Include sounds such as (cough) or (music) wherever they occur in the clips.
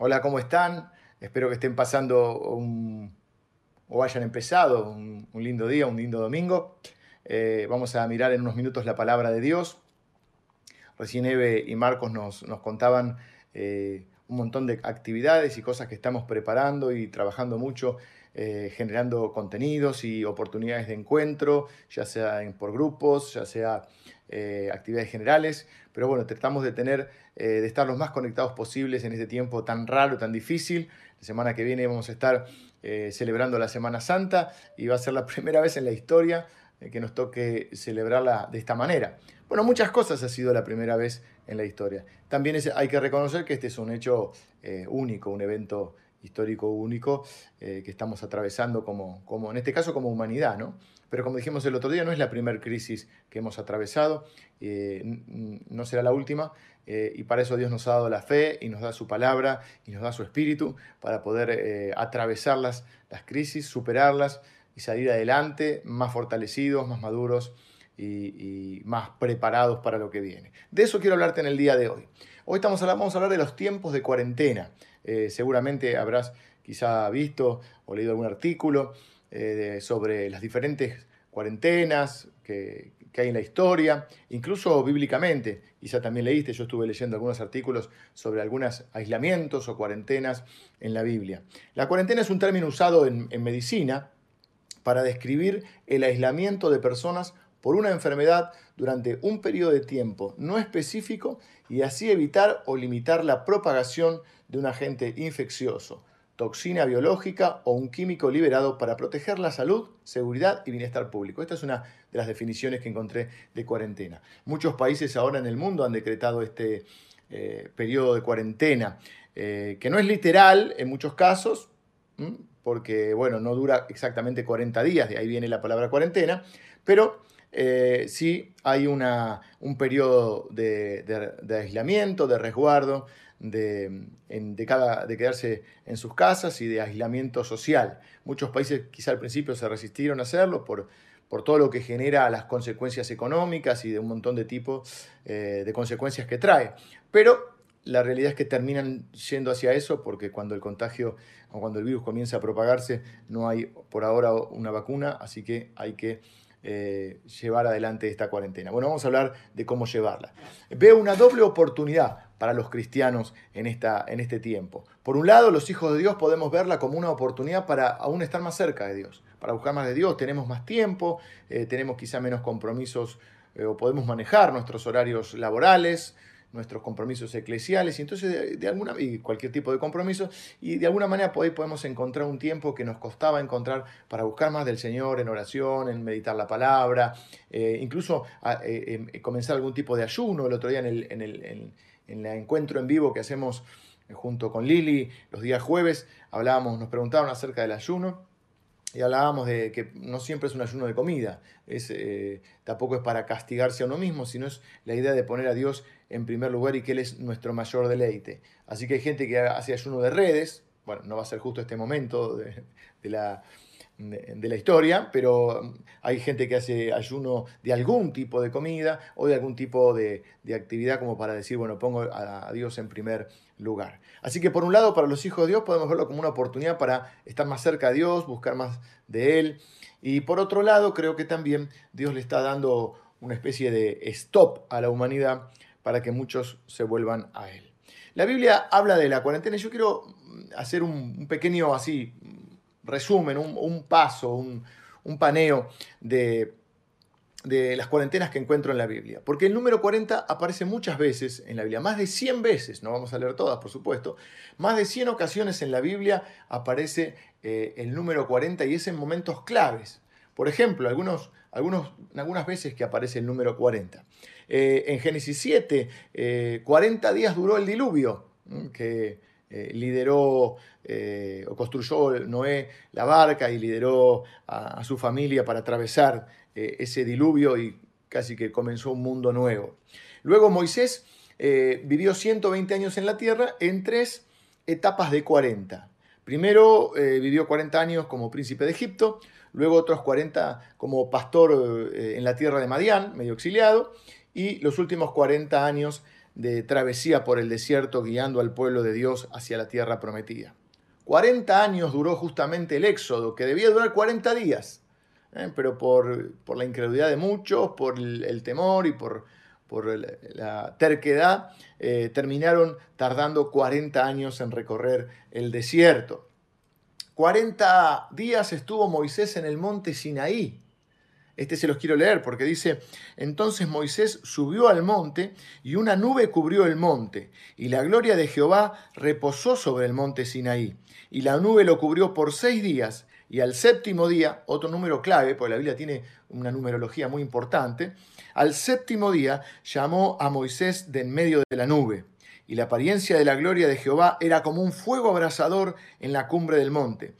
Hola, ¿cómo están? Espero que estén pasando un, o hayan empezado un, lindo día, un lindo domingo. Eh, vamos a mirar en unos minutos la palabra de Dios. Recién Eve y Marcos nos, contaban eh, un montón de actividades y cosas que estamos preparando y trabajando mucho, eh, generando contenidos y oportunidades de encuentro, ya sea por grupos, ya sea actividades generales. Pero bueno, tratamos de tener eh, de estar los más conectados posibles en este tiempo tan raro, tan difícil. La semana que viene vamos a estar eh, celebrando la Semana Santa y va a ser la (laughs) primera vez en la historia eh, que nos toque celebrarla de esta manera. Bueno, muchas cosas ha sido la primera vez en la historia. También hay que reconocer que este es un hecho único, un evento histórico único que estamos atravesando como, como, en este caso, como humanidad, ¿no? Pero como dijimos el otro día, no es la primera crisis que hemos atravesado, no será la última, eh, y para eso Dios nos ha dado la fe y nos da su palabra y nos da su espíritu para poder eh, atravesar las, crisis, superarlas y salir adelante más fortalecidos, más maduros y, más preparados para lo que viene. De eso quiero hablarte en el día de hoy. Hoy estamos vamos a hablar de los tiempos de cuarentena. Eh, seguramente habrás quizá visto o leído algún artículo sobre las diferentes cuarentenas que, que hay en la historia, incluso bíblicamente. Quizá también leíste, yo estuve leyendo algunos artículos sobre algunos aislamientos o cuarentenas en la Biblia. La cuarentena es un término usado en, medicina para describir el aislamiento de personas por una enfermedad durante un periodo de tiempo no específico y así evitar o limitar la propagación de un agente infeccioso toxina biológica o un químico liberado para proteger la salud, seguridad y bienestar público. Esta es una de las definiciones que encontré de cuarentena. Muchos países ahora en el mundo han decretado este eh, periodo de cuarentena, eh, que no es literal en muchos casos, porque bueno, no dura exactamente 40 días, de ahí viene la palabra cuarentena, pero eh, sí hay una, un periodo de aislamiento, de resguardo, de, de, quedarse en sus casas y de aislamiento social. Muchos países quizá al principio se resistieron a hacerlo por, por todo lo que genera las consecuencias económicas y de un montón de tipos eh, de consecuencias que trae. Pero la realidad es que terminan yendo hacia eso porque cuando el contagio o cuando el virus comienza a propagarse no hay por ahora una vacuna, así que hay que eh, llevar adelante esta cuarentena. Bueno, vamos a hablar de cómo llevarla. Veo una doble oportunidad para los cristianos en, esta, en este tiempo. Por un lado, los hijos de Dios podemos verla como una oportunidad para aún estar más cerca de Dios, para buscar más de Dios. Tenemos más tiempo, eh, tenemos quizá menos compromisos eh, o podemos manejar nuestros horarios laborales, nuestros compromisos eclesiales y entonces de, alguna y cualquier tipo de compromiso y de alguna manera podemos encontrar un tiempo que nos costaba encontrar para buscar más del Señor en oración, en meditar la palabra, eh, incluso eh, em, comenzar algún tipo de ayuno. El otro día en el, en el en, encuentro en vivo que hacemos junto con Lili los días jueves hablábamos, nos preguntaban acerca del ayuno y hablábamos de que no siempre es un ayuno de comida, es, eh, tampoco es para castigarse a uno mismo, sino es la idea de poner a Dios en primer lugar y que Él es nuestro mayor deleite. Así que hay gente que hace ayuno de redes, bueno, no va a ser justo este momento de, la, de, la historia, pero hay gente que hace ayuno de algún tipo de comida o de algún tipo de, actividad como para decir, bueno, pongo a, Dios en primer lugar. Así que por un lado, para los hijos de Dios podemos verlo como una oportunidad para estar más cerca de Dios, buscar más de Él. Y por otro lado, creo que también Dios le está dando una especie de stop a la humanidad para que muchos se vuelvan a Él. La Biblia habla de la cuarentena y yo quiero hacer un, pequeño así resumen, un, paso, un, paneo de, de las cuarentenas que encuentro en la Biblia. Porque el número 40 aparece muchas veces en la Biblia, más de 100 veces, no vamos a leer todas, por supuesto, más de 100 ocasiones en la Biblia aparece eh, el número 40 y es en momentos claves. Por ejemplo, algunos, algunas veces que aparece el número 40. Eh, en Génesis 7, 40 eh, días duró el diluvio que eh, lideró o construyó Noé la barca y lideró a, su familia para atravesar ese diluvio y casi que comenzó un mundo nuevo. Luego Moisés vivió 120 años en la tierra en tres etapas de 40. Primero vivió 40 años como príncipe de Egipto, luego otros 40 como pastor en la tierra de Madián, medio exiliado, y los últimos 40 años de travesía por el desierto guiando al pueblo de Dios hacia la tierra prometida. 40 años duró justamente el éxodo, que debía durar 40 días, ¿eh? pero por, la incredulidad de muchos, por el, temor y por, por la terquedad, eh, terminaron tardando 40 años en recorrer el desierto. 40 días estuvo Moisés en el monte Sinaí, este se los quiero leer porque dice, entonces Moisés subió al monte y una nube cubrió el monte y la gloria de Jehová reposó sobre el monte Sinaí. Y la nube lo cubrió por seis días y al séptimo día, otro número clave, porque la Biblia tiene una numerología muy importante, al séptimo día llamó a Moisés de en medio de la nube y la apariencia de la gloria de Jehová era como un fuego abrasador en la cumbre del monte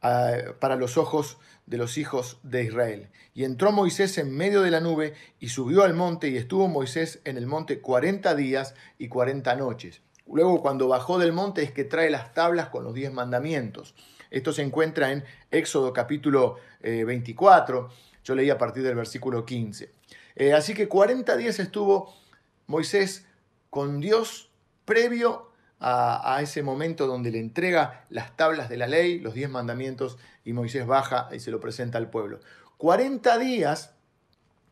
ah, para los ojos de los hijos de Israel. Y entró Moisés en medio de la nube y subió al monte y estuvo Moisés en el monte cuarenta días y cuarenta noches. Luego cuando bajó del monte es que trae las tablas con los diez mandamientos. Esto se encuentra en Éxodo capítulo 24. Eh, Yo leí a partir del versículo 15. Eh, así que 40 días estuvo Moisés con Dios previo a, ese momento donde le entrega las tablas de la ley, los diez mandamientos, y Moisés baja y se lo presenta al pueblo. 40 días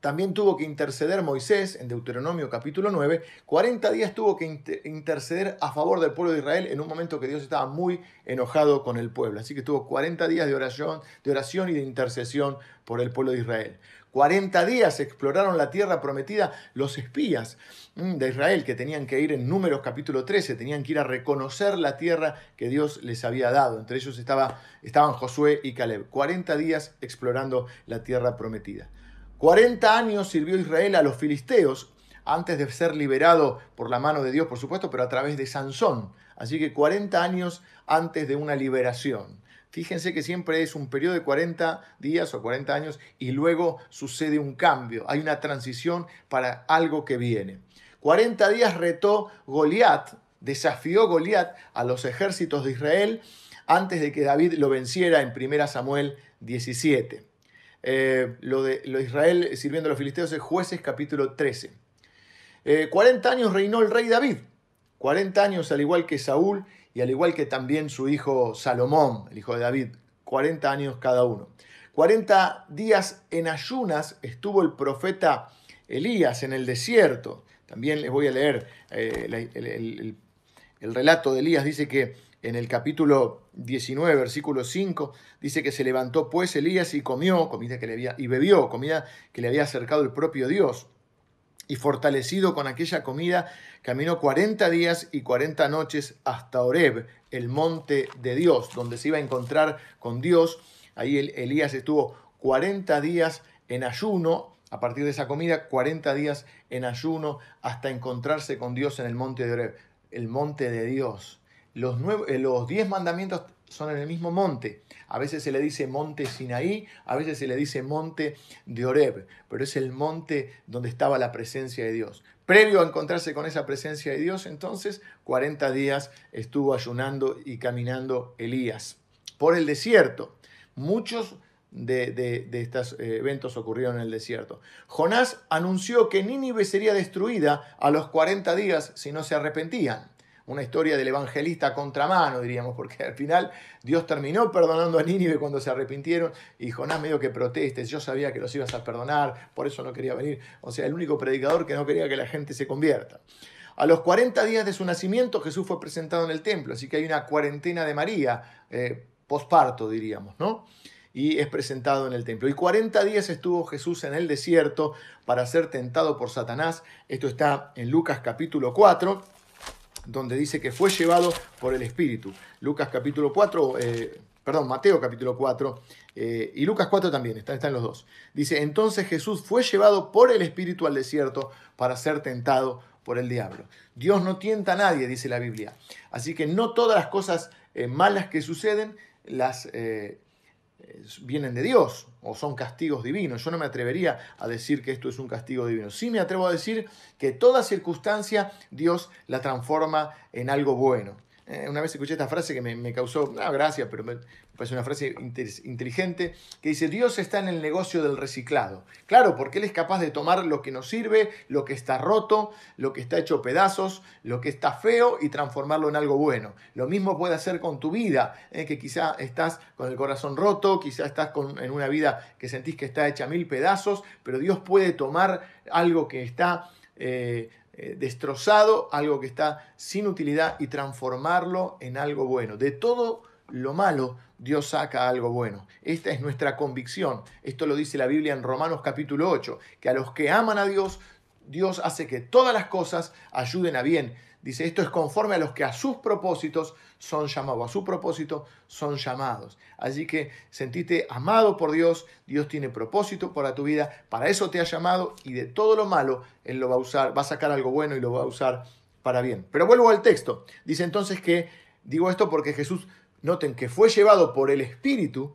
también tuvo que interceder Moisés en Deuteronomio capítulo 9, 40 días tuvo que interceder a favor del pueblo de Israel en un momento que Dios estaba muy enojado con el pueblo. Así que tuvo 40 días de oración, de oración y de intercesión por el pueblo de Israel. 40 días exploraron la tierra prometida los espías mm, de Israel que tenían que ir en Números capítulo 13, tenían que ir a reconocer la tierra que Dios les había dado. Entre ellos estaba, estaban Josué y Caleb. 40 días explorando la tierra prometida. 40 años sirvió Israel a los filisteos antes de ser liberado por la mano de Dios, por supuesto, pero a través de Sansón. Así que 40 años antes de una liberación. Fíjense que siempre es un periodo de 40 días o 40 años y luego sucede un cambio. Hay una transición para algo que viene. 40 días retó Goliat, desafió Goliat a los ejércitos de Israel antes de que David lo venciera en 1 Samuel 17. Eh, lo, de, lo Israel sirviendo a los filisteos es jueces capítulo 13. 40 eh, años reinó el rey David. 40 años al igual que Saúl y al igual que también su hijo Salomón, el hijo de David, 40 años cada uno. 40 días en ayunas estuvo el profeta Elías en el desierto. También les voy a leer eh, el, relato de Elías. Dice que en el capítulo 19, versículo 5, dice que se levantó pues Elías y comió, comida que le había, y bebió, comida que le había acercado el propio Dios. Y fortalecido con aquella comida, caminó 40 días y 40 noches hasta Oreb, el monte de Dios, donde se iba a encontrar con Dios. Ahí Elías estuvo 40 días en ayuno, a partir de esa comida, 40 días en ayuno hasta encontrarse con Dios en el monte de Oreb, el monte de Dios. Los, eh, los diez mandamientos son en el mismo monte. A veces se le dice monte Sinaí, a veces se le dice monte de Oreb, pero es el monte donde estaba la presencia de Dios. Previo a encontrarse con esa presencia de Dios, entonces 40 días estuvo ayunando y caminando Elías por el desierto. Muchos de, estos eh, eventos ocurrieron en el desierto. Jonás anunció que Nínive sería destruida a los 40 días si no se arrepentían una historia del evangelista contramano, diríamos, porque al final Dios terminó perdonando a Nínive cuando se arrepintieron y Jonás medio que proteste, yo sabía que los ibas a perdonar, por eso no quería venir. O sea, el único predicador que no quería que la gente se convierta. A los 40 días de su nacimiento Jesús fue presentado en el templo, así que hay una cuarentena de María, eh, posparto diríamos, ¿no? Y es presentado en el templo. Y 40 días estuvo Jesús en el desierto para ser tentado por Satanás. Esto está en Lucas capítulo 4 donde dice que fue llevado por el Espíritu. Lucas capítulo 4, eh, perdón, Mateo capítulo 4 eh, y Lucas 4 también, están, los dos. Dice, entonces Jesús fue llevado por el Espíritu al desierto para ser tentado por el diablo. Dios no tienta a nadie, dice la Biblia. Así que no todas las cosas eh, malas que suceden las vienen de Dios o son castigos divinos. Yo no me atrevería a decir que esto es un castigo divino. Sí me atrevo a decir que toda circunstancia Dios la transforma en algo bueno. Eh, una vez escuché esta frase que me, causó, no, gracias, pero me parece una frase inteligente, que dice, Dios está en el negocio del reciclado. Claro, porque Él es capaz de tomar lo que nos sirve, lo que está roto, lo que está hecho pedazos, lo que está feo y transformarlo en algo bueno. Lo mismo puede hacer con tu vida, eh, que quizá estás con el corazón roto, quizá estás con, en una vida que sentís que está hecha mil pedazos, pero Dios puede tomar algo que está... Eh, eh, destrozado, algo que está sin utilidad y transformarlo en algo bueno. De todo lo malo, Dios saca algo bueno. Esta es nuestra convicción. Esto lo dice la Biblia en Romanos capítulo 8, que a los que aman a Dios, Dios hace que todas las cosas ayuden a bien Dice, esto es conforme a los que a sus propósitos son llamados, a su propósito son llamados. Así que sentite amado por Dios, Dios tiene propósito para tu vida, para eso te ha llamado y de todo lo malo Él lo va a usar, va a sacar algo bueno y lo va a usar para bien. Pero vuelvo al texto. Dice entonces que, digo esto porque Jesús, noten que fue llevado por el Espíritu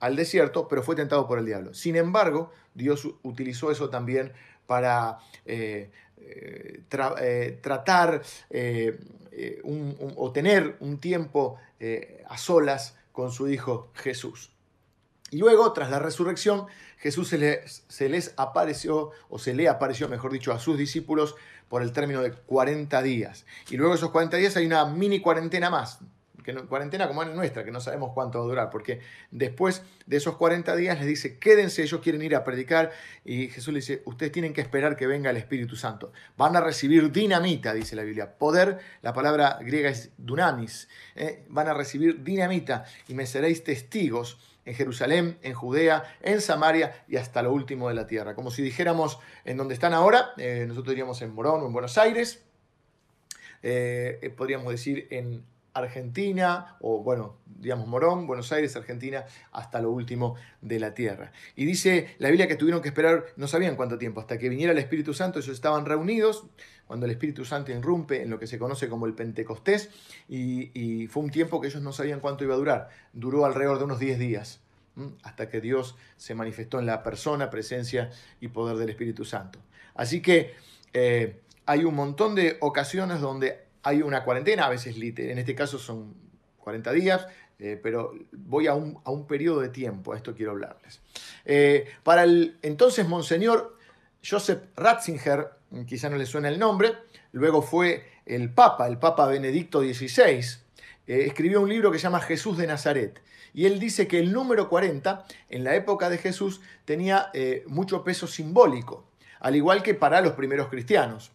al desierto, pero fue tentado por el diablo. Sin embargo, Dios utilizó eso también para eh, eh, eh, tratar eh, o tener un tiempo a solas con su Hijo Jesús. Y luego, tras la resurrección, Jesús se les, se les, apareció, o se le apareció, mejor dicho, a sus discípulos por el término de 40 días. Y luego de esos 40 días hay una mini cuarentena más, que cuarentena como es nuestra, que no sabemos cuánto va a durar, porque después de esos 40 días les dice, quédense, ellos quieren ir a predicar, y Jesús les dice, ustedes tienen que esperar que venga el Espíritu Santo. Van a recibir dinamita, dice la Biblia. Poder, la palabra griega es dunamis, ¿eh? van a recibir dinamita y me seréis testigos en Jerusalén, en Judea, en Samaria y hasta lo último de la tierra. Como si dijéramos en donde están ahora, eh, nosotros diríamos en Morón o en Buenos Aires, eh, podríamos decir en Argentina, o bueno, digamos Morón, Buenos Aires, Argentina, hasta lo último de la tierra. Y dice la Biblia que tuvieron que esperar, no sabían cuánto tiempo, hasta que viniera el Espíritu Santo, ellos estaban reunidos, cuando el Espíritu Santo irrumpe en lo que se conoce como el Pentecostés, y, fue un tiempo que ellos no sabían cuánto iba a durar, duró alrededor de unos 10 días hasta que Dios se manifestó en la persona, presencia y poder del Espíritu Santo. Así que eh, hay un montón de ocasiones donde hay una cuarentena, a veces en este caso son 40 días, eh, pero voy a un, a un, periodo de tiempo, a esto quiero hablarles. Eh, para el entonces Monseñor Joseph Ratzinger, quizá no le suena el nombre, luego fue el Papa, el Papa Benedicto XVI, eh, escribió un libro que se llama Jesús de Nazaret. Y él dice que el número 40, en la época de Jesús, tenía mucho peso simbólico, al igual que para los primeros cristianos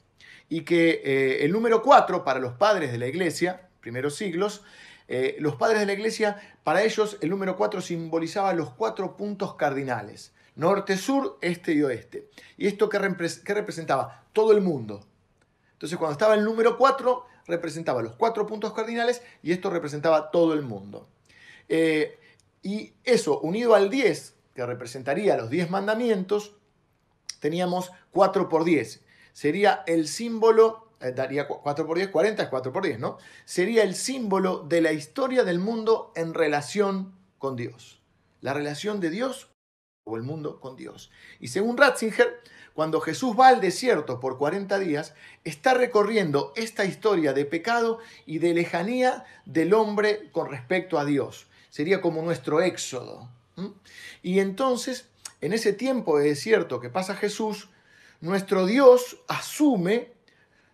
y que eh, el número 4 para los padres de la iglesia, primeros siglos, eh, los padres de la iglesia, para ellos el número 4 simbolizaba los cuatro puntos cardinales, norte, sur, este y oeste. ¿Y esto qué, representaba? Todo el mundo. Entonces cuando estaba el número 4 representaba los cuatro puntos cardinales y esto representaba todo el mundo. Eh, y eso unido al 10, que representaría los 10 mandamientos, teníamos 4 por 10 sería el símbolo, eh, daría 4 por 10, 40 es 4 por 10, ¿no? Sería el símbolo de la historia del mundo en relación con Dios. La relación de Dios o el mundo con Dios. Y según Ratzinger, cuando Jesús va al desierto por 40 días, está recorriendo esta historia de pecado y de lejanía del hombre con respecto a Dios. Sería como nuestro éxodo. Y entonces, en ese tiempo de desierto que pasa Jesús, nuestro Dios asume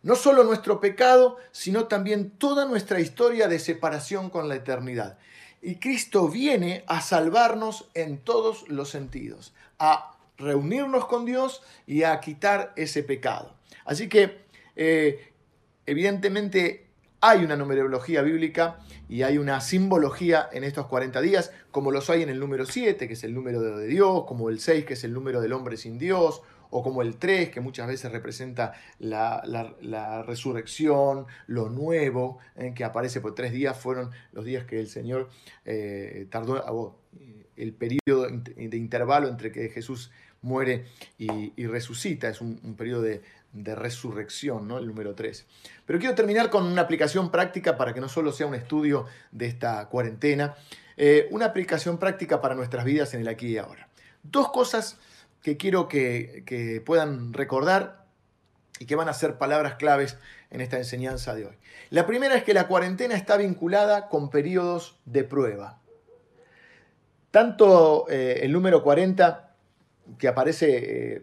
no solo nuestro pecado, sino también toda nuestra historia de separación con la eternidad. Y Cristo viene a salvarnos en todos los sentidos, a reunirnos con Dios y a quitar ese pecado. Así que, eh, evidentemente, hay una numerología bíblica y hay una simbología en estos 40 días, como los hay en el número 7, que es el número de Dios, como el 6, que es el número del hombre sin Dios, o como el 3, que muchas veces representa la, resurrección, lo nuevo, en que aparece por tres días, fueron los días que el Señor eh, tardó, ah, el periodo de intervalo entre que Jesús muere y, resucita, es un, periodo de, resurrección, ¿no? el número 3. Pero quiero terminar con una aplicación práctica para que no solo sea un estudio de esta cuarentena, eh, una aplicación práctica para nuestras vidas en el aquí y ahora. Dos cosas que quiero que, puedan recordar y que van a ser palabras claves en esta enseñanza de hoy. La primera es que la cuarentena está vinculada con periodos de prueba. Tanto eh, el número 40, que aparece eh,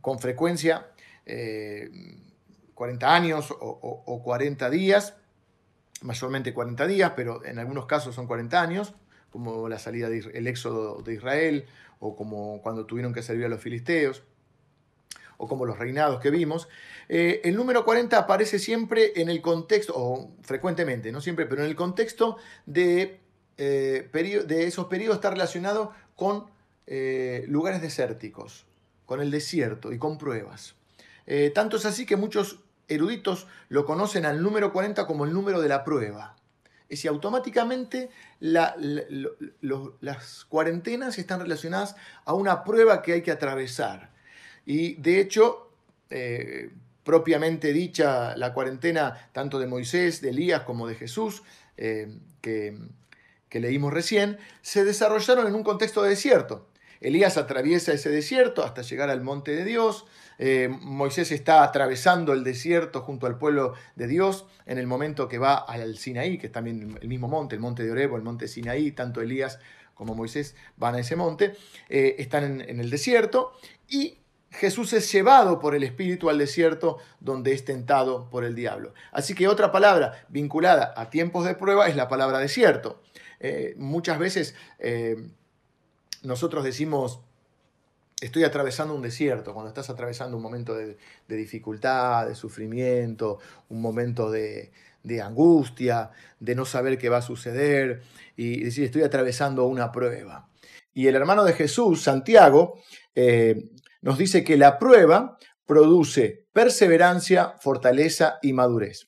con frecuencia, 40 eh, años o, o, 40 días, mayormente 40 días, pero en algunos casos son 40 años, como la salida del éxodo de Israel, o como cuando tuvieron que servir a los filisteos o como los reinados que vimos, eh, el número 40 aparece siempre en el contexto, o frecuentemente, no siempre, pero en el contexto de, eh, de esos periodos está relacionado con eh, lugares desérticos, con el desierto y con pruebas. tanto es así que muchos eruditos lo conocen al número 40 como el número de la prueba. Es decir, automáticamente las cuarentenas están relacionadas a una prueba que hay que atravesar. Y de hecho, eh, propiamente dicha, la cuarentena tanto de Moisés, de Elías como de Jesús, eh, que, leímos recién, se desarrollaron en un contexto de desierto. Elías atraviesa ese desierto hasta llegar al monte de Dios. Eh, Moisés está atravesando el desierto junto al pueblo de Dios en el momento que va al Sinaí, que es también el mismo monte, el monte de Orebo, el monte Sinaí, tanto Elías como Moisés van a ese monte, están en, el desierto y Jesús es llevado por el Espíritu al desierto donde es tentado por el diablo. Así que otra palabra vinculada a tiempos de prueba es la palabra desierto. Eh, muchas veces eh, nosotros decimos, estoy atravesando un desierto, cuando estás atravesando un momento de, dificultad, de sufrimiento, un momento de, angustia, de no saber qué va a suceder, y decir, estoy atravesando una prueba. Y el hermano de Jesús, Santiago, eh, nos dice que la prueba produce perseverancia, fortaleza y madurez.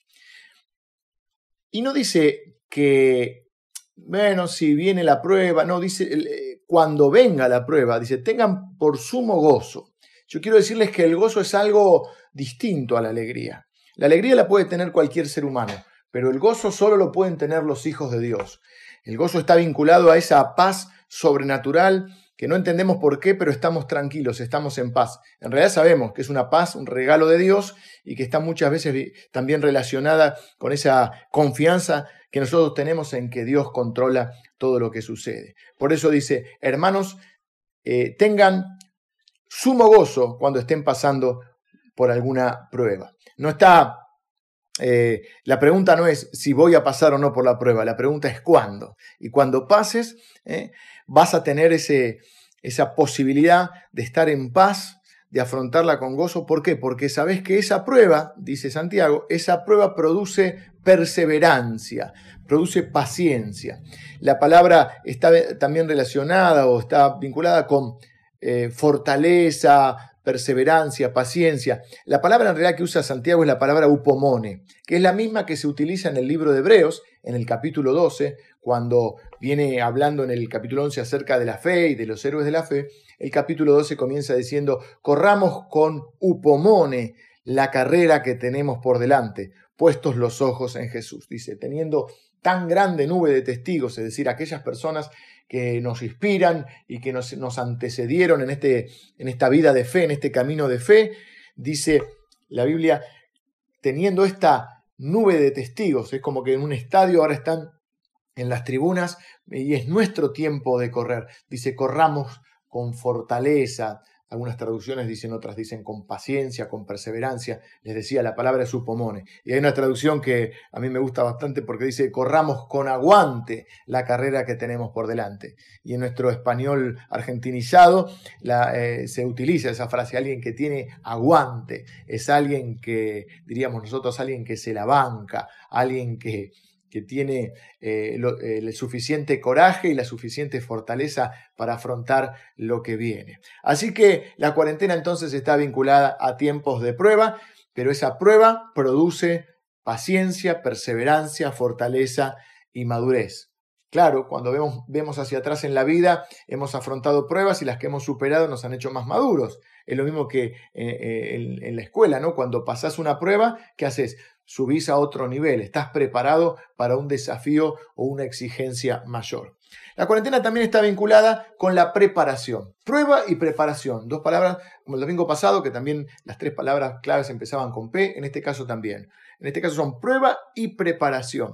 Y no dice que, bueno, si viene la prueba, no, dice cuando venga la prueba, dice, tengan por sumo gozo. Yo quiero decirles que el gozo es algo distinto a la alegría. La alegría la puede tener cualquier ser humano, pero el gozo solo lo pueden tener los hijos de Dios. El gozo está vinculado a esa paz sobrenatural que no entendemos por qué, pero estamos tranquilos, estamos en paz. En realidad sabemos que es una paz, un regalo de Dios y que está muchas veces también relacionada con esa confianza que nosotros tenemos en que Dios controla todo lo que sucede. Por eso dice, hermanos, eh, tengan sumo gozo cuando estén pasando por alguna prueba. No está, eh, la pregunta no es si voy a pasar o no por la prueba, la pregunta es cuándo. Y cuando pases, eh, vas a tener esa posibilidad de estar en paz, de afrontarla con gozo. ¿Por qué? Porque sabes que esa prueba, dice Santiago, esa prueba produce perseverancia, produce paciencia. La palabra está también relacionada o está vinculada con eh, fortaleza, perseverancia, paciencia. La palabra en realidad que usa Santiago es la palabra upomone, que es la misma que se utiliza en el libro de Hebreos, en el capítulo 12, cuando viene hablando en el capítulo 11 acerca de la fe y de los héroes de la fe. El capítulo 12 comienza diciendo, corramos con upomone la carrera que tenemos por delante, puestos los ojos en Jesús. Dice, teniendo tan grande nube de testigos, es decir, aquellas personas que nos inspiran y que nos, antecedieron en, este, en esta vida de fe, en este camino de fe, dice la Biblia, teniendo esta nube de testigos, es como que en un estadio ahora están en las tribunas y es nuestro tiempo de correr. Dice, corramos con fortaleza, algunas traducciones dicen, otras dicen con paciencia, con perseverancia. Les decía, la palabra es supomone. Y hay una traducción que a mí me gusta bastante porque dice, corramos con aguante la carrera que tenemos por delante. Y en nuestro español argentinizado eh, se utiliza esa frase, alguien que tiene aguante. Es alguien que, diríamos nosotros, alguien que se la banca, alguien que, que tiene eh, el suficiente coraje y la suficiente fortaleza para afrontar lo que viene. Así que la cuarentena entonces está vinculada a tiempos de prueba, pero esa prueba produce paciencia, perseverancia, fortaleza y madurez. Claro, cuando vemos, vemos, hacia atrás en la vida, hemos afrontado pruebas y las que hemos superado nos han hecho más maduros. Es lo mismo que eh, eh, en, en, la escuela, ¿no? Cuando pasas una prueba, ¿qué haces? Subís a otro nivel, estás preparado para un desafío o una exigencia mayor. La cuarentena también está vinculada con la preparación. Prueba y preparación. Dos palabras, como el domingo pasado, que también las tres palabras claves empezaban con P, en este caso también. En este caso son prueba y preparación.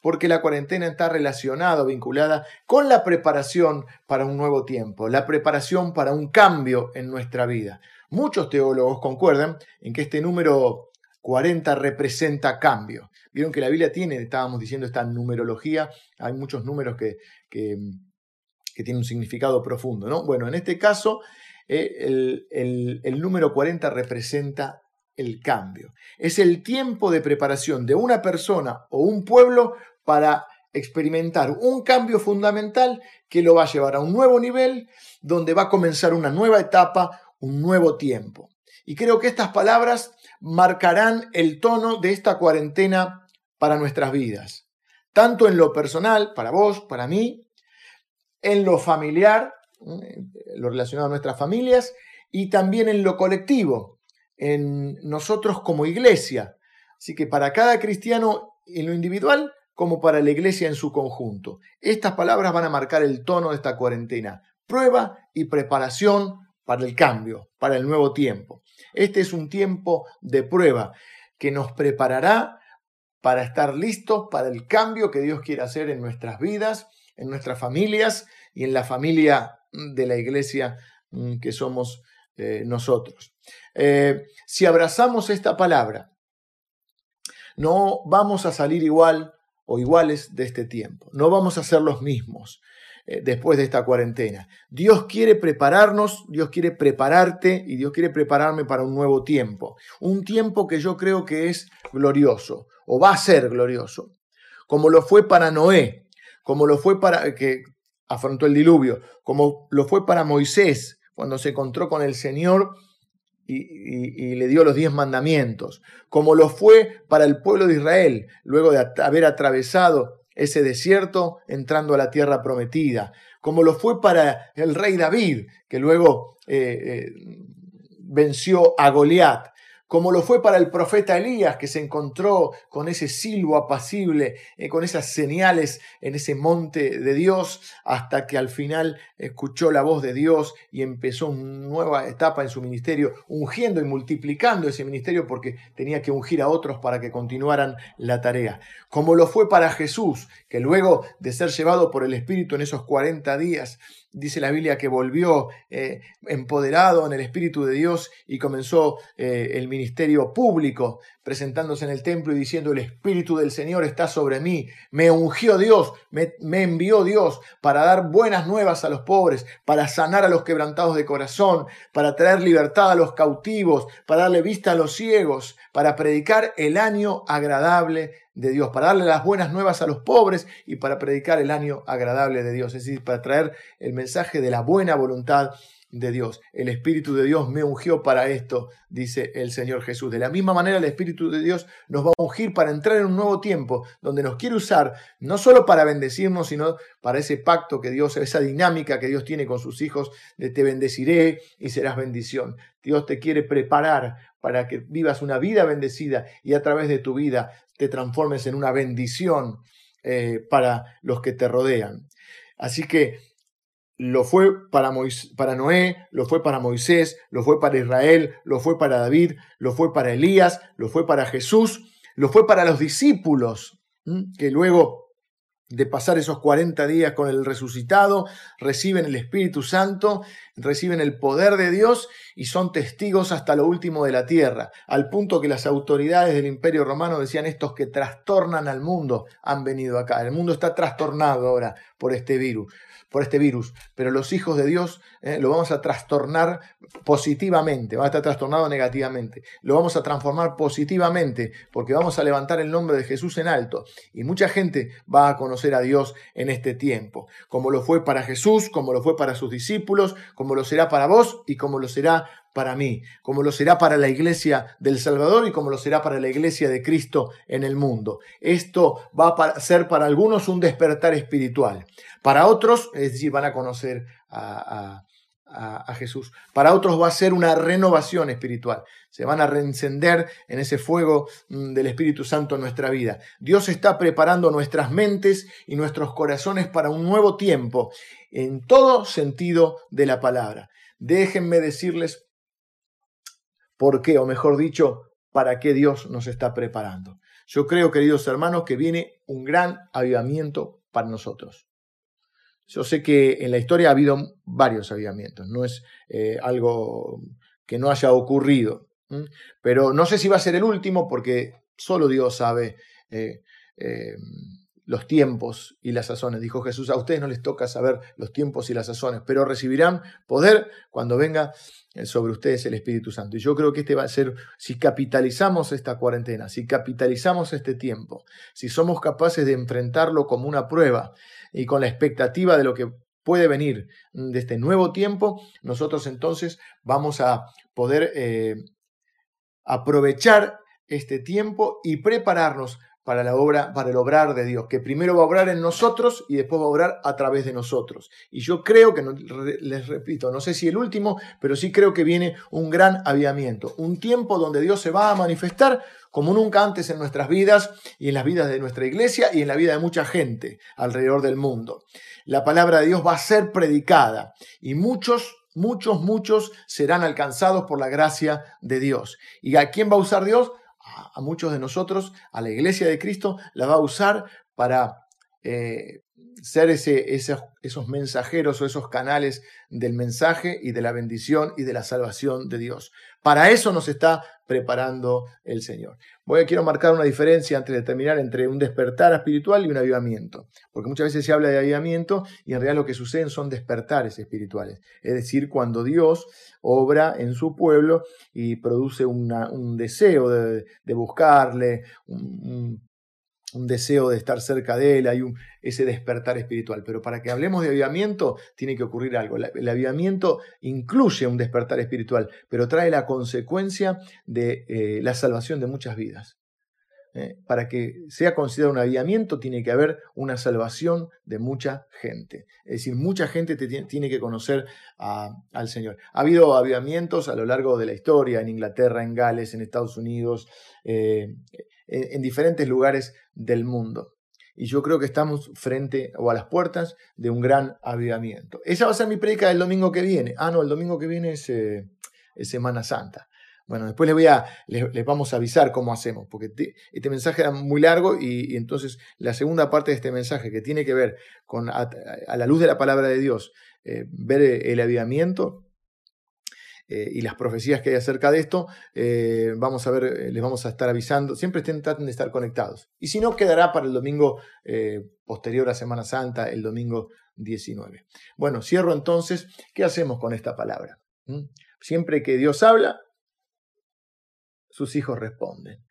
Porque la cuarentena está relacionada, vinculada con la preparación para un nuevo tiempo, la preparación para un cambio en nuestra vida. Muchos teólogos concuerdan en que este número 40 representa cambio. Vieron que la Biblia tiene, estábamos diciendo, esta numerología, hay muchos números que, que, tienen un significado profundo. ¿no? Bueno, en este caso, eh, el, el número 40 representa el cambio. Es el tiempo de preparación de una persona o un pueblo para experimentar un cambio fundamental que lo va a llevar a un nuevo nivel, donde va a comenzar una nueva etapa, un nuevo tiempo. Y creo que estas palabras marcarán el tono de esta cuarentena para nuestras vidas, tanto en lo personal, para vos, para mí, en lo familiar, eh, lo relacionado a nuestras familias, y también en lo colectivo, en nosotros como iglesia. Así que para cada cristiano en lo individual, como para la iglesia en su conjunto. Estas palabras van a marcar el tono de esta cuarentena. Prueba y preparación para el cambio, para el nuevo tiempo. Este es un tiempo de prueba que nos preparará para estar listos para el cambio que Dios quiere hacer en nuestras vidas, en nuestras familias y en la familia de la iglesia mm, que somos eh, nosotros. Eh, si abrazamos esta palabra, no vamos a salir igual o iguales de este tiempo, no vamos a ser los mismos. Eh, después de esta cuarentena. Dios quiere prepararnos, Dios quiere prepararte y Dios quiere prepararme para un nuevo tiempo. Un tiempo que yo creo que es glorioso o va a ser glorioso, como lo fue para Noé, como lo fue para que afrontó el diluvio, como lo fue para Moisés cuando se encontró con el Señor y, le dio los diez mandamientos, como lo fue para el pueblo de Israel luego de haber atravesado ese desierto entrando a la tierra prometida, como lo fue para el rey David, que luego eh, eh, venció a Goliat, como lo fue para el profeta Elías, que se encontró con ese silbo apacible, eh, con esas señales en ese monte de Dios, hasta que al final escuchó la voz de Dios y empezó una nueva etapa en su ministerio, ungiendo y multiplicando ese ministerio porque tenía que ungir a otros para que continuaran la tarea. Como lo fue para Jesús, que luego de ser llevado por el Espíritu en esos 40 días, dice la Biblia que volvió eh, empoderado en el Espíritu de Dios y comenzó eh, el ministerio público, presentándose en el templo y diciendo, el Espíritu del Señor está sobre mí, me ungió Dios, me, me envió Dios para dar buenas nuevas a los pobres, para sanar a los quebrantados de corazón, para traer libertad a los cautivos, para darle vista a los ciegos, para predicar el año agradable de Dios, para darle las buenas nuevas a los pobres y para predicar el año agradable de Dios, es decir, para traer el mensaje de la buena voluntad de Dios. El Espíritu de Dios me ungió para esto, dice el Señor Jesús. De la misma manera, el Espíritu de Dios nos va a ungir para entrar en un nuevo tiempo, donde nos quiere usar no solo para bendecirnos, sino para ese pacto que Dios, esa dinámica que Dios tiene con sus hijos, de te bendeciré y serás bendición. Dios te quiere preparar para que vivas una vida bendecida y a través de tu vida te transformes en una bendición eh, para los que te rodean. Así que lo fue para, para Noé, lo fue para Moisés, lo fue para Israel, lo fue para David, lo fue para Elías, lo fue para Jesús, lo fue para los discípulos, que luego de pasar esos 40 días con el resucitado, reciben el Espíritu Santo, reciben el poder de Dios y son testigos hasta lo último de la tierra, al punto que las autoridades del Imperio Romano decían estos que trastornan al mundo han venido acá. El mundo está trastornado ahora por este virus por este virus, pero los hijos de Dios eh, lo vamos a trastornar positivamente, va a estar trastornado negativamente, lo vamos a transformar positivamente, porque vamos a levantar el nombre de Jesús en alto, y mucha gente va a conocer a Dios en este tiempo, como lo fue para Jesús, como lo fue para sus discípulos, lo será para vos y como lo será para mí, como lo será para la iglesia del Salvador y como lo será para la iglesia de Cristo en el mundo. Esto va a ser para algunos un despertar espiritual. Para otros, es decir, van a conocer a, a, Jesús. Para otros va a ser una renovación espiritual. Se van a reencender en ese fuego mm, del Espíritu Santo en nuestra vida. Dios está preparando nuestras mentes y nuestros corazones para un nuevo tiempo en todo sentido de la palabra. Déjenme decirles por qué, o mejor dicho, para qué Dios nos está preparando. Yo creo, queridos hermanos, que viene un gran avivamiento para nosotros. Yo sé que en la historia ha habido varios avivamientos, no es eh, algo que no haya ocurrido, pero no sé si va a ser el último porque solo Dios sabe eh, eh, los tiempos y las sazones. Dijo Jesús, a ustedes no les toca saber los tiempos y las sazones, pero recibirán poder cuando venga sobre ustedes el Espíritu Santo. Y yo creo que este va a ser, si capitalizamos esta cuarentena, si capitalizamos este tiempo, si somos capaces de enfrentarlo como una prueba y con la expectativa de lo que puede venir de este nuevo tiempo, nosotros entonces vamos a poder eh, aprovechar este tiempo y prepararnos para la obra, para el obrar de Dios, que primero va a obrar en nosotros y después va a obrar a través de nosotros. Y yo creo que, les repito, no sé si el último, pero sí creo que viene un gran aviamiento, un tiempo donde Dios se va a manifestar como nunca antes en nuestras vidas y en las vidas de nuestra iglesia y en la vida de mucha gente alrededor del mundo. La palabra de Dios va a ser predicada y muchos muchos, muchos serán alcanzados por la gracia de Dios. ¿Y a quién va a usar Dios? A muchos de nosotros, a la iglesia de Cristo, la va a usar para eh, ser ese, esos, mensajeros o esos canales del mensaje y de la bendición y de la salvación de Dios. Para eso nos está preparando el Señor. Voy a quiero marcar una diferencia antes de terminar entre un despertar espiritual y un avivamiento, porque muchas veces se habla de avivamiento y en realidad lo que suceden son despertares espirituales, es decir, cuando Dios obra en su pueblo y produce un deseo de, buscarle, un, un deseo de estar cerca de Él, hay un, ese despertar espiritual. Pero para que hablemos de avivamiento, tiene que ocurrir algo. El avivamiento incluye un despertar espiritual, pero trae la consecuencia de eh, la salvación de muchas vidas. Eh, para que sea considerado un avivamiento, tiene que haber una salvación de mucha gente. Es decir, mucha gente tiene que conocer al Señor. Ha habido avivamientos a lo largo de la historia, en Inglaterra, en Gales, en Estados Unidos, eh, en, diferentes lugares del mundo. Y yo creo que estamos frente o a las puertas de un gran avivamiento. Esa va a ser mi predica del domingo que viene. Ah, no, el domingo que viene es, eh, Semana Santa. Bueno, después les, voy a, les, vamos a avisar cómo hacemos, porque este mensaje era muy largo y, entonces la segunda parte de este mensaje que tiene que ver con, a, la luz de la palabra de Dios, eh, ver el avivamiento, eh, y las profecías que hay acerca de esto, eh, vamos a ver, eh, les vamos a estar avisando. Siempre estén, traten de estar conectados. Y si no, quedará para el domingo posterior a Semana Santa, el domingo 19. Bueno, cierro entonces. ¿Qué hacemos con esta palabra? ¿Mm? Siempre que Dios habla, sus hijos responden.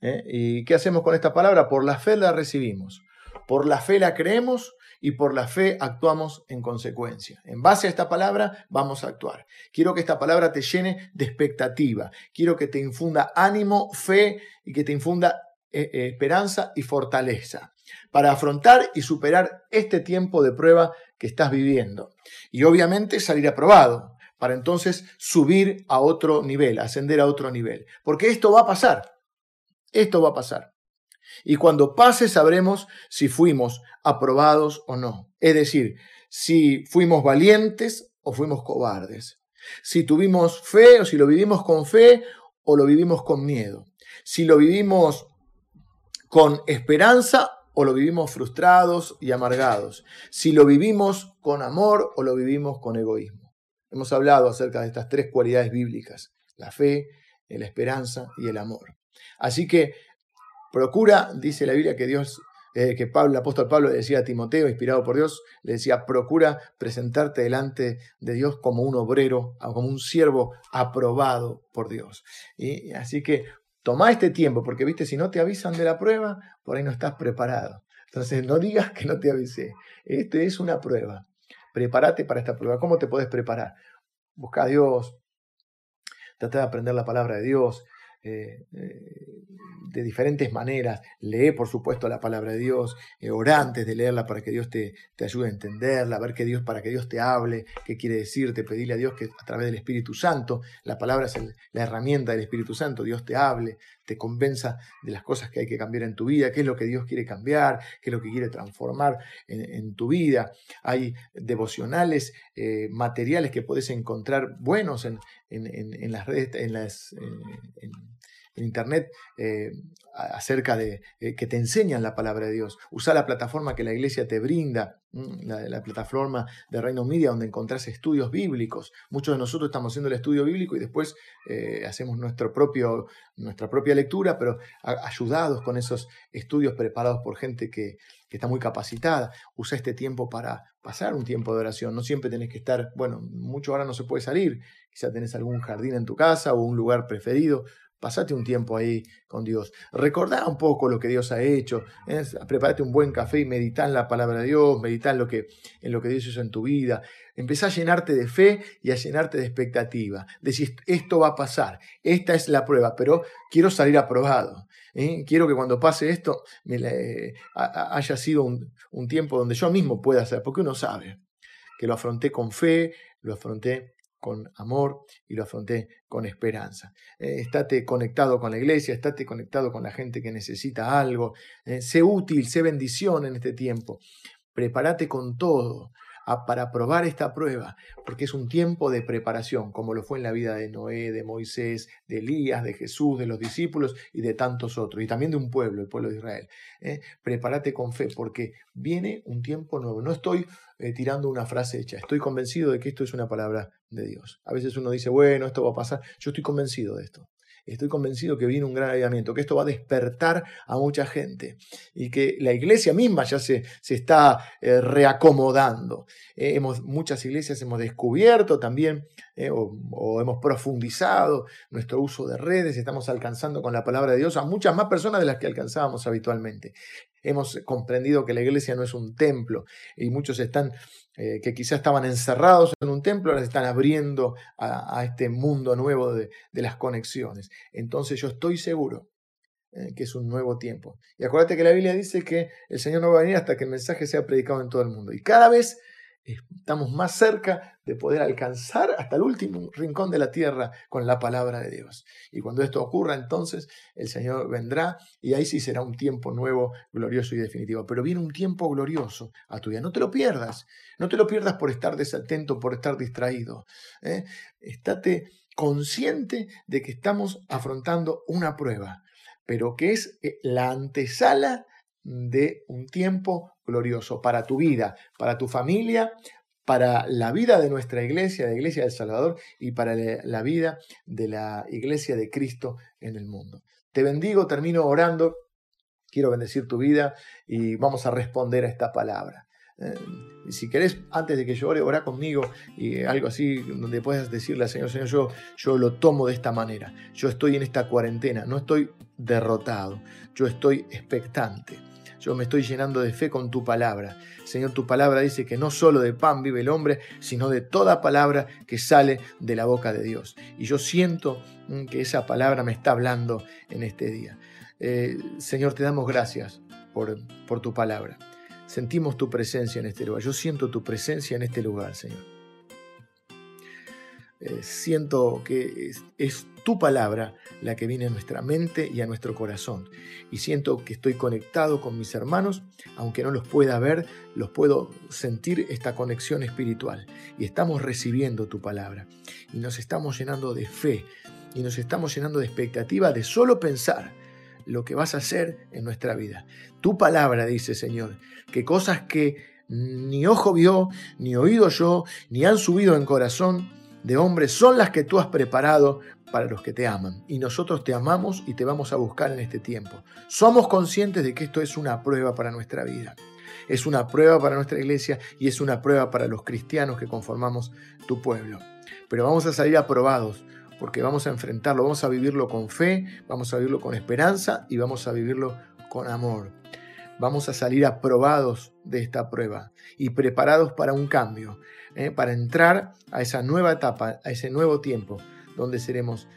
¿Y qué hacemos con esta palabra? Por la fe la recibimos. Por la fe la creemos y por la fe actuamos en consecuencia. En base a esta palabra vamos a actuar. Quiero que esta palabra te llene de expectativa. Quiero que te infunda ánimo, fe y que te infunda eh, eh, esperanza y fortaleza para afrontar y superar este tiempo de prueba que estás viviendo. Y obviamente salir aprobado para entonces subir a otro nivel, ascender a otro nivel. Porque esto va a pasar. Esto va a pasar. Y cuando pase sabremos si fuimos aprobados o no. Es decir, si fuimos valientes o fuimos cobardes. Si tuvimos fe o si lo vivimos con fe o lo vivimos con miedo. Si lo vivimos con esperanza o lo vivimos frustrados y amargados. Si lo vivimos con amor o lo vivimos con egoísmo. Hemos hablado acerca de estas tres cualidades bíblicas, la fe, la esperanza y el amor. Así que Procura, dice la Biblia que Dios, eh, que Pablo, el apóstol Pablo le decía a Timoteo, inspirado por Dios, le decía, procura presentarte delante de Dios como un obrero, como un siervo aprobado por Dios. Y así que toma este tiempo, porque viste, si no te avisan de la prueba, por ahí no estás preparado. Entonces no digas que no te avisé. Esto es una prueba. Prepárate para esta prueba. ¿Cómo te puedes preparar? Busca a Dios, trata de aprender la palabra de Dios, eh, eh, de diferentes maneras. Lee, por supuesto, la palabra de Dios, eh, antes de leerla para que Dios te, te, ayude a entenderla, ver que Dios, para que Dios te hable, qué quiere decirte, pedirle a Dios que a través del Espíritu Santo, la palabra es la herramienta del Espíritu Santo, Dios te hable, te convenza de las cosas que hay que cambiar en tu vida, qué es lo que Dios quiere cambiar, qué es lo que quiere transformar en, tu vida. Hay devocionales, eh, materiales que puedes encontrar buenos en, en las redes, en las... En internet eh, acerca de que te enseñan la palabra de Dios. Usa la plataforma que la iglesia te brinda, la, la, plataforma de Reino Media, donde encontrás estudios bíblicos. Muchos de nosotros estamos haciendo el estudio bíblico y después eh, hacemos nuestro propio, nuestra propia lectura, pero ayudados con esos estudios preparados por gente que, que está muy capacitada. Usa este tiempo para pasar un tiempo de oración. No siempre tenés que estar, bueno, mucho ahora no se puede salir. Quizá tenés algún jardín en tu casa o un lugar preferido. Pasate un tiempo ahí con Dios. Recordá un poco lo que Dios ha hecho. Prepárate un buen café y meditá en la palabra de Dios, meditá en lo, que, en lo que Dios hizo en tu vida. Empezá a llenarte de fe y a llenarte de expectativa. Decís, esto va a pasar, esta es la prueba, pero quiero salir aprobado. ¿eh? Quiero que cuando pase esto me haya sido un, un tiempo donde yo mismo pueda hacer, porque uno sabe que lo afronté con fe, lo afronté con amor y lo afronté con esperanza. Eh, estate conectado con la iglesia, estate conectado con la gente que necesita algo, eh, sé útil, sé bendición en este tiempo. Prepárate con todo para probar esta prueba, porque es un tiempo de preparación, como lo fue en la vida de Noé, de Moisés, de Elías, de Jesús, de los discípulos y de tantos otros, y también de un pueblo, el pueblo de Israel. ¿eh? Prepárate con fe, porque viene un tiempo nuevo. No estoy eh, tirando una frase hecha, estoy convencido de que esto es una palabra de Dios. A veces uno dice, bueno, esto va a pasar, yo estoy convencido de esto estoy convencido que viene un gran avivamiento, que esto va a despertar a mucha gente y que la iglesia misma ya se, se está eh, reacomodando. Eh, hemos, muchas iglesias hemos descubierto también eh, o, hemos profundizado nuestro uso de redes, estamos alcanzando con la palabra de Dios a muchas más personas de las que alcanzábamos habitualmente. Hemos comprendido que la iglesia no es un templo y muchos están eh, que quizás estaban encerrados en un templo, ahora se están abriendo a, este mundo nuevo de, las conexiones. Entonces yo estoy seguro eh, que es un nuevo tiempo. Y acuérdate que la Biblia dice que el Señor no va a venir hasta que el mensaje sea predicado en todo el mundo. Y cada vez estamos más cerca de poder alcanzar hasta el último rincón de la tierra con la palabra de Dios. Y cuando esto ocurra, entonces el Señor vendrá y ahí sí será un tiempo nuevo, glorioso y definitivo. Pero viene un tiempo glorioso a tu vida. No te lo pierdas. No te lo pierdas por estar desatento, por estar distraído. ¿eh? Estate consciente de que estamos afrontando una prueba, pero que es eh, la antesala de un tiempo glorioso para tu vida, para tu familia, para la vida de nuestra iglesia, la iglesia del Salvador, y para la vida de la iglesia de Cristo en el mundo. Te bendigo, termino orando, quiero bendecir tu vida y vamos a responder a esta palabra. Eh, si querés, antes de que yo ore, ora conmigo y algo así donde puedas decirle al Señor, Señor, yo, yo lo tomo de esta manera. Yo estoy en esta cuarentena, no estoy derrotado, yo estoy expectante. Yo me estoy llenando de fe con tu palabra. Señor, tu palabra dice que no solo de pan vive el hombre, sino de toda palabra que sale de la boca de Dios. Y yo siento mm, que esa palabra me está hablando en este día. Eh, Señor, te damos gracias por, por tu palabra. Sentimos tu presencia en este lugar. Yo siento tu presencia en este lugar, Señor. Eh, siento que es, tu palabra la que viene a nuestra mente y a nuestro corazón. Y siento que estoy conectado con mis hermanos, aunque no los pueda ver, los puedo sentir esta conexión espiritual. Y estamos recibiendo tu palabra. Y nos estamos llenando de fe. Y nos estamos llenando de expectativa de solo pensar lo que vas a hacer en nuestra vida. Tu palabra dice, Señor, que cosas que ni ojo vio, ni oído yo, ni han subido en corazón, de hombres son las que tú has preparado para los que te aman. Y nosotros te amamos y te vamos a buscar en este tiempo. Somos conscientes de que esto es una prueba para nuestra vida. Es una prueba para nuestra iglesia y es una prueba para los cristianos que conformamos tu pueblo. Pero vamos a salir aprobados porque vamos a enfrentarlo, vamos a vivirlo con fe, vamos a vivirlo con esperanza y vamos a vivirlo con amor. Vamos a salir aprobados de esta prueba y preparados para un cambio, ¿eh? para entrar a esa nueva etapa, a ese nuevo tiempo, donde seremos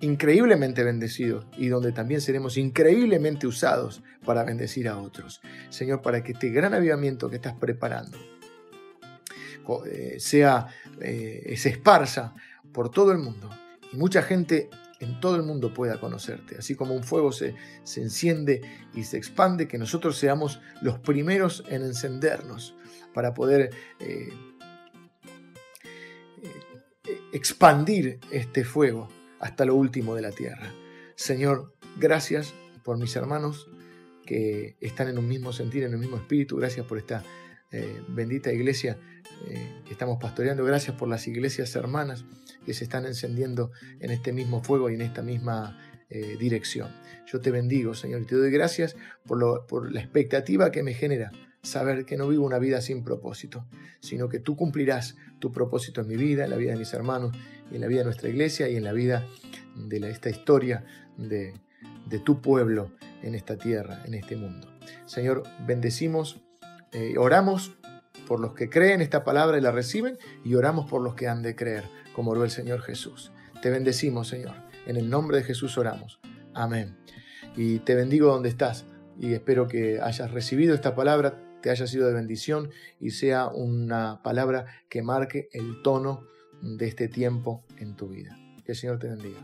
increíblemente bendecidos y donde también seremos increíblemente usados para bendecir a otros. Señor, para que este gran avivamiento que estás preparando eh, sea, eh, se esparza por todo el mundo y mucha gente en todo el mundo pueda conocerte. Así como un fuego se, se enciende y se expande, que nosotros seamos los primeros en encendernos para poder expandir este fuego hasta lo último de la tierra. Señor, gracias por mis hermanos que están en un mismo sentir, en un mismo espíritu. Gracias por esta eh, bendita iglesia eh, que estamos pastoreando. Gracias por las iglesias hermanas que se están encendiendo en este mismo fuego y en esta misma eh, dirección. Yo te bendigo, Señor, y te doy gracias por, por la expectativa que me genera saber que no vivo una vida sin propósito, sino que tú cumplirás tu propósito en mi vida, en la vida de mis hermanos, en la vida de nuestra iglesia y en la vida de esta historia de, tu pueblo en esta tierra, en este mundo. Señor, bendecimos, eh, oramos por los que creen esta palabra y la reciben y oramos por los que han de creer, como oró el Señor Jesús. Te bendecimos, Señor. En el nombre de Jesús oramos. Amén. Y te bendigo donde estás y espero que hayas recibido esta palabra te haya sido de bendición y sea una palabra que marque el tono de este tiempo en tu vida. Que el Señor te bendiga.